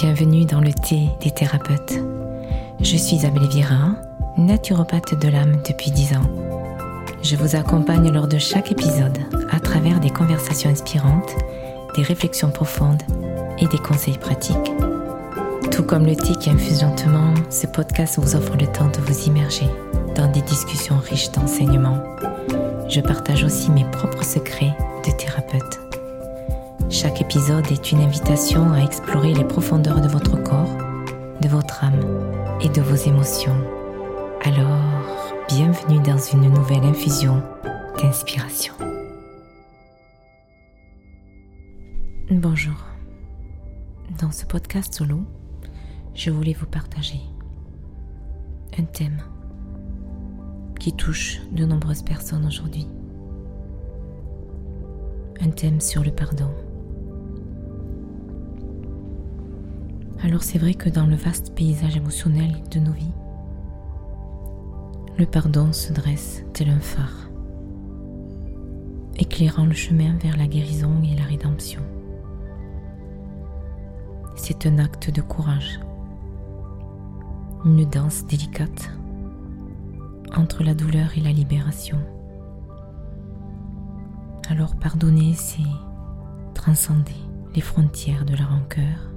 Bienvenue dans le thé des thérapeutes. Je suis Isabelle Vira, naturopathe de l'âme depuis 10 ans. Je vous accompagne lors de chaque épisode à travers des conversations inspirantes, des réflexions profondes et des conseils pratiques. Tout comme le thé qui infuse lentement, ce podcast vous offre le temps de vous immerger dans des discussions riches d'enseignements. Je partage aussi mes propres secrets de thérapeute. Chaque épisode est une invitation à explorer les profondeurs de votre corps, de votre âme et de vos émotions. Alors, bienvenue dans une nouvelle infusion d'inspiration. Bonjour. Dans ce podcast solo, je voulais vous partager un thème qui touche de nombreuses personnes aujourd'hui. Un thème sur le pardon. Alors c'est vrai que dans le vaste paysage émotionnel de nos vies, le pardon se dresse tel un phare, éclairant le chemin vers la guérison et la rédemption. C'est un acte de courage, une danse délicate entre la douleur et la libération. Alors pardonner, c'est transcender les frontières de la rancœur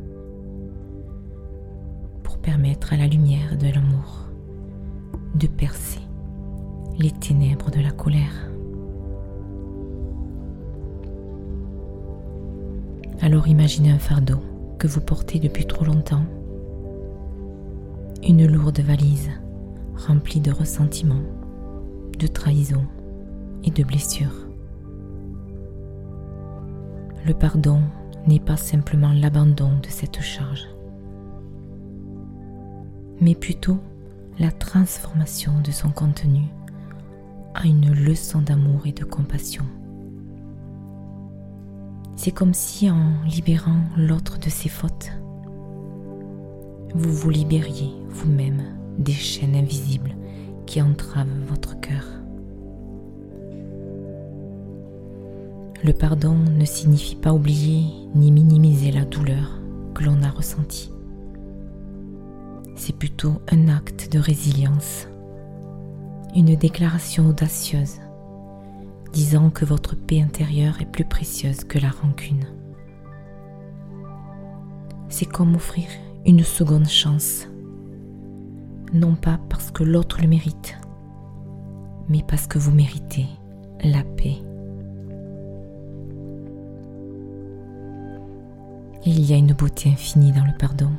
permettre à la lumière de l'amour de percer les ténèbres de la colère. Alors imaginez un fardeau que vous portez depuis trop longtemps, une lourde valise rempli de ressentiments, de trahison et de blessures. Le pardon n'est pas simplement l'abandon de cette charge, mais plutôt la transformation de son contenu à une leçon d'amour et de compassion. C'est comme si en libérant l'autre de ses fautes, vous vous libériez vous-même des chaînes invisibles qui entravent votre cœur. Le pardon ne signifie pas oublier ni minimiser la douleur que l'on a ressentie. C'est plutôt un acte de résilience, une déclaration audacieuse disant que votre paix intérieure est plus précieuse que la rancune. C'est comme offrir une seconde chance non pas parce que l'autre le mérite, mais parce que vous méritez la paix. Il y a une beauté infinie dans le pardon,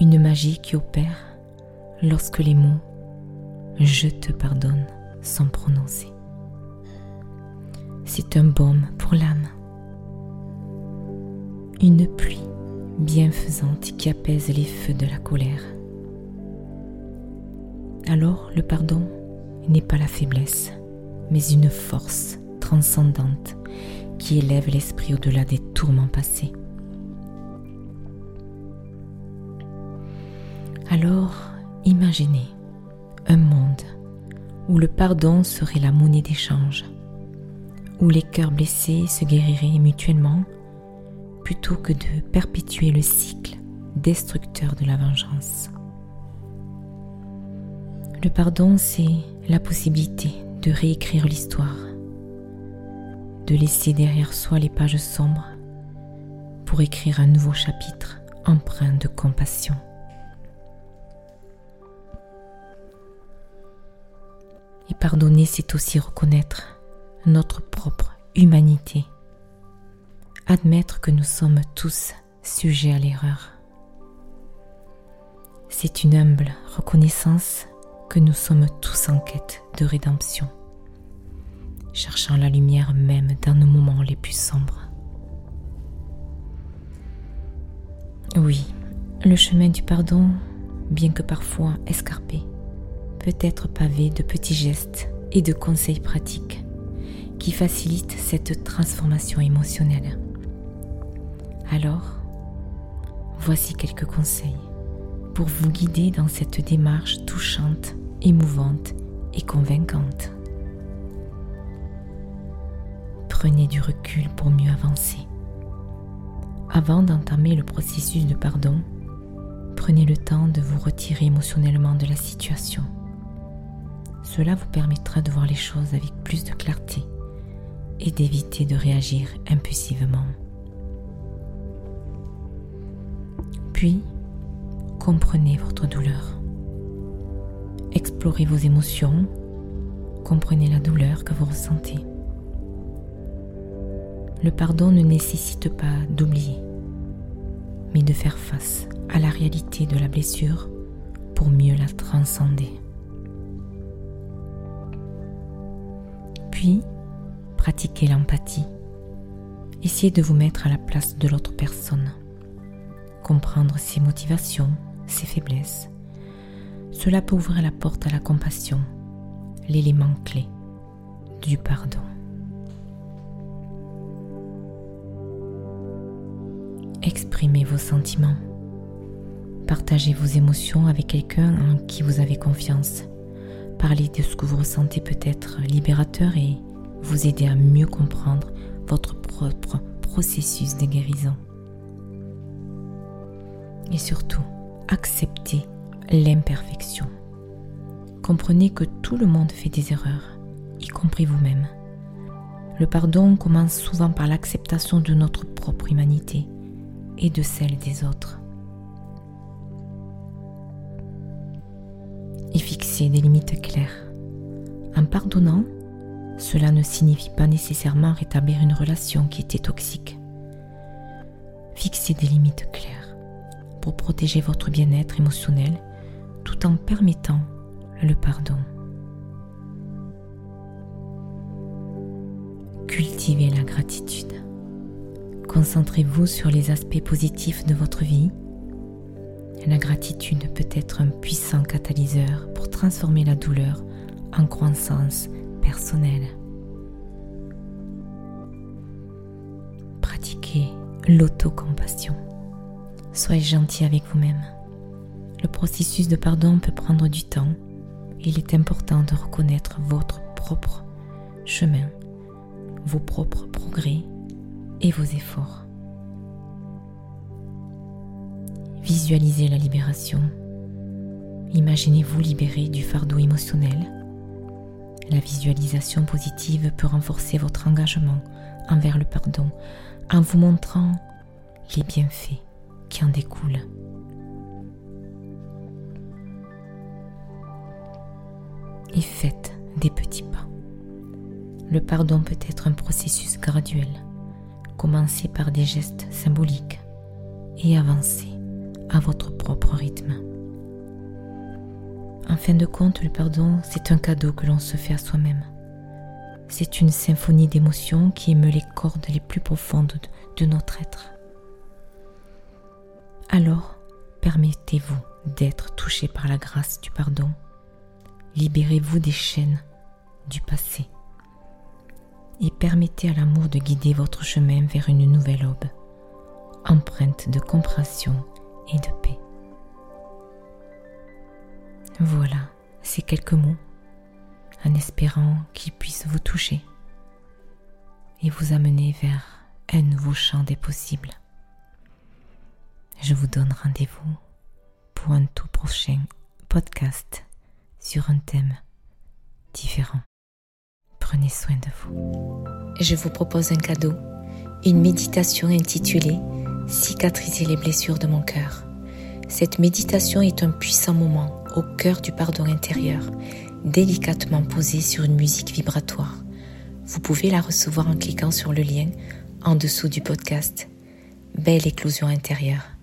une magie qui opère lorsque les mots ⁇ Je te pardonne ⁇ sont prononcés. C'est un baume pour l'âme, une pluie bienfaisante qui apaise les feux de la colère alors le pardon n'est pas la faiblesse, mais une force transcendante qui élève l'esprit au-delà des tourments passés. Alors, imaginez un monde où le pardon serait la monnaie d'échange, où les cœurs blessés se guériraient mutuellement plutôt que de perpétuer le cycle destructeur de la vengeance. Le pardon, c'est la possibilité de réécrire l'histoire, de laisser derrière soi les pages sombres pour écrire un nouveau chapitre empreint de compassion. Et pardonner, c'est aussi reconnaître notre propre humanité, admettre que nous sommes tous sujets à l'erreur. C'est une humble reconnaissance que nous sommes tous en quête de rédemption, cherchant la lumière même dans nos moments les plus sombres. Oui, le chemin du pardon, bien que parfois escarpé, peut être pavé de petits gestes et de conseils pratiques qui facilitent cette transformation émotionnelle. Alors, voici quelques conseils pour vous guider dans cette démarche touchante, émouvante et convaincante. Prenez du recul pour mieux avancer. Avant d'entamer le processus de pardon, prenez le temps de vous retirer émotionnellement de la situation. Cela vous permettra de voir les choses avec plus de clarté et d'éviter de réagir impulsivement. Puis, comprenez votre douleur. Explorez vos émotions, comprenez la douleur que vous ressentez. Le pardon ne nécessite pas d'oublier, mais de faire face à la réalité de la blessure pour mieux la transcender. Puis, pratiquez l'empathie. Essayez de vous mettre à la place de l'autre personne. Comprendre ses motivations, ses faiblesses. Cela peut ouvrir la porte à la compassion, l'élément clé du pardon. Exprimez vos sentiments. Partagez vos émotions avec quelqu'un en qui vous avez confiance. Parlez de ce que vous ressentez peut être libérateur et vous aider à mieux comprendre votre propre processus de guérison. Et surtout, acceptez l'imperfection. Comprenez que tout le monde fait des erreurs, y compris vous-même. Le pardon commence souvent par l'acceptation de notre propre humanité et de celle des autres. Et fixez des limites claires. En pardonnant, cela ne signifie pas nécessairement rétablir une relation qui était toxique. Fixez des limites claires pour protéger votre bien-être émotionnel tout en permettant le pardon. Cultivez la gratitude. Concentrez-vous sur les aspects positifs de votre vie. La gratitude peut être un puissant catalyseur pour transformer la douleur en croissance personnelle. Pratiquez l'autocompassion. Soyez gentil avec vous-même. Le processus de pardon peut prendre du temps. Il est important de reconnaître votre propre chemin, vos propres progrès et vos efforts. Visualisez la libération. Imaginez-vous libéré du fardeau émotionnel. La visualisation positive peut renforcer votre engagement envers le pardon en vous montrant les bienfaits qui en découlent. Et faites des petits pas. Le pardon peut être un processus graduel Commencez par des gestes symboliques et avancez à votre propre rythme. En fin de compte, le pardon, c'est un cadeau que l'on se fait à soi-même. C'est une symphonie d'émotions qui émeut les cordes les plus profondes de notre être. Alors, permettez-vous d'être touché par la grâce du pardon. Libérez-vous des chaînes du passé et permettez à l'amour de guider votre chemin vers une nouvelle aube, empreinte de compréhension et de paix. Voilà ces quelques mots, en espérant qu'ils puissent vous toucher et vous amener vers un nouveau champ des possibles. Je vous donne rendez-vous pour un tout prochain podcast sur un thème différent. Prenez soin de vous. Je vous propose un cadeau, une méditation intitulée Cicatriser les blessures de mon cœur. Cette méditation est un puissant moment au cœur du pardon intérieur, délicatement posé sur une musique vibratoire. Vous pouvez la recevoir en cliquant sur le lien en dessous du podcast. Belle éclosion intérieure.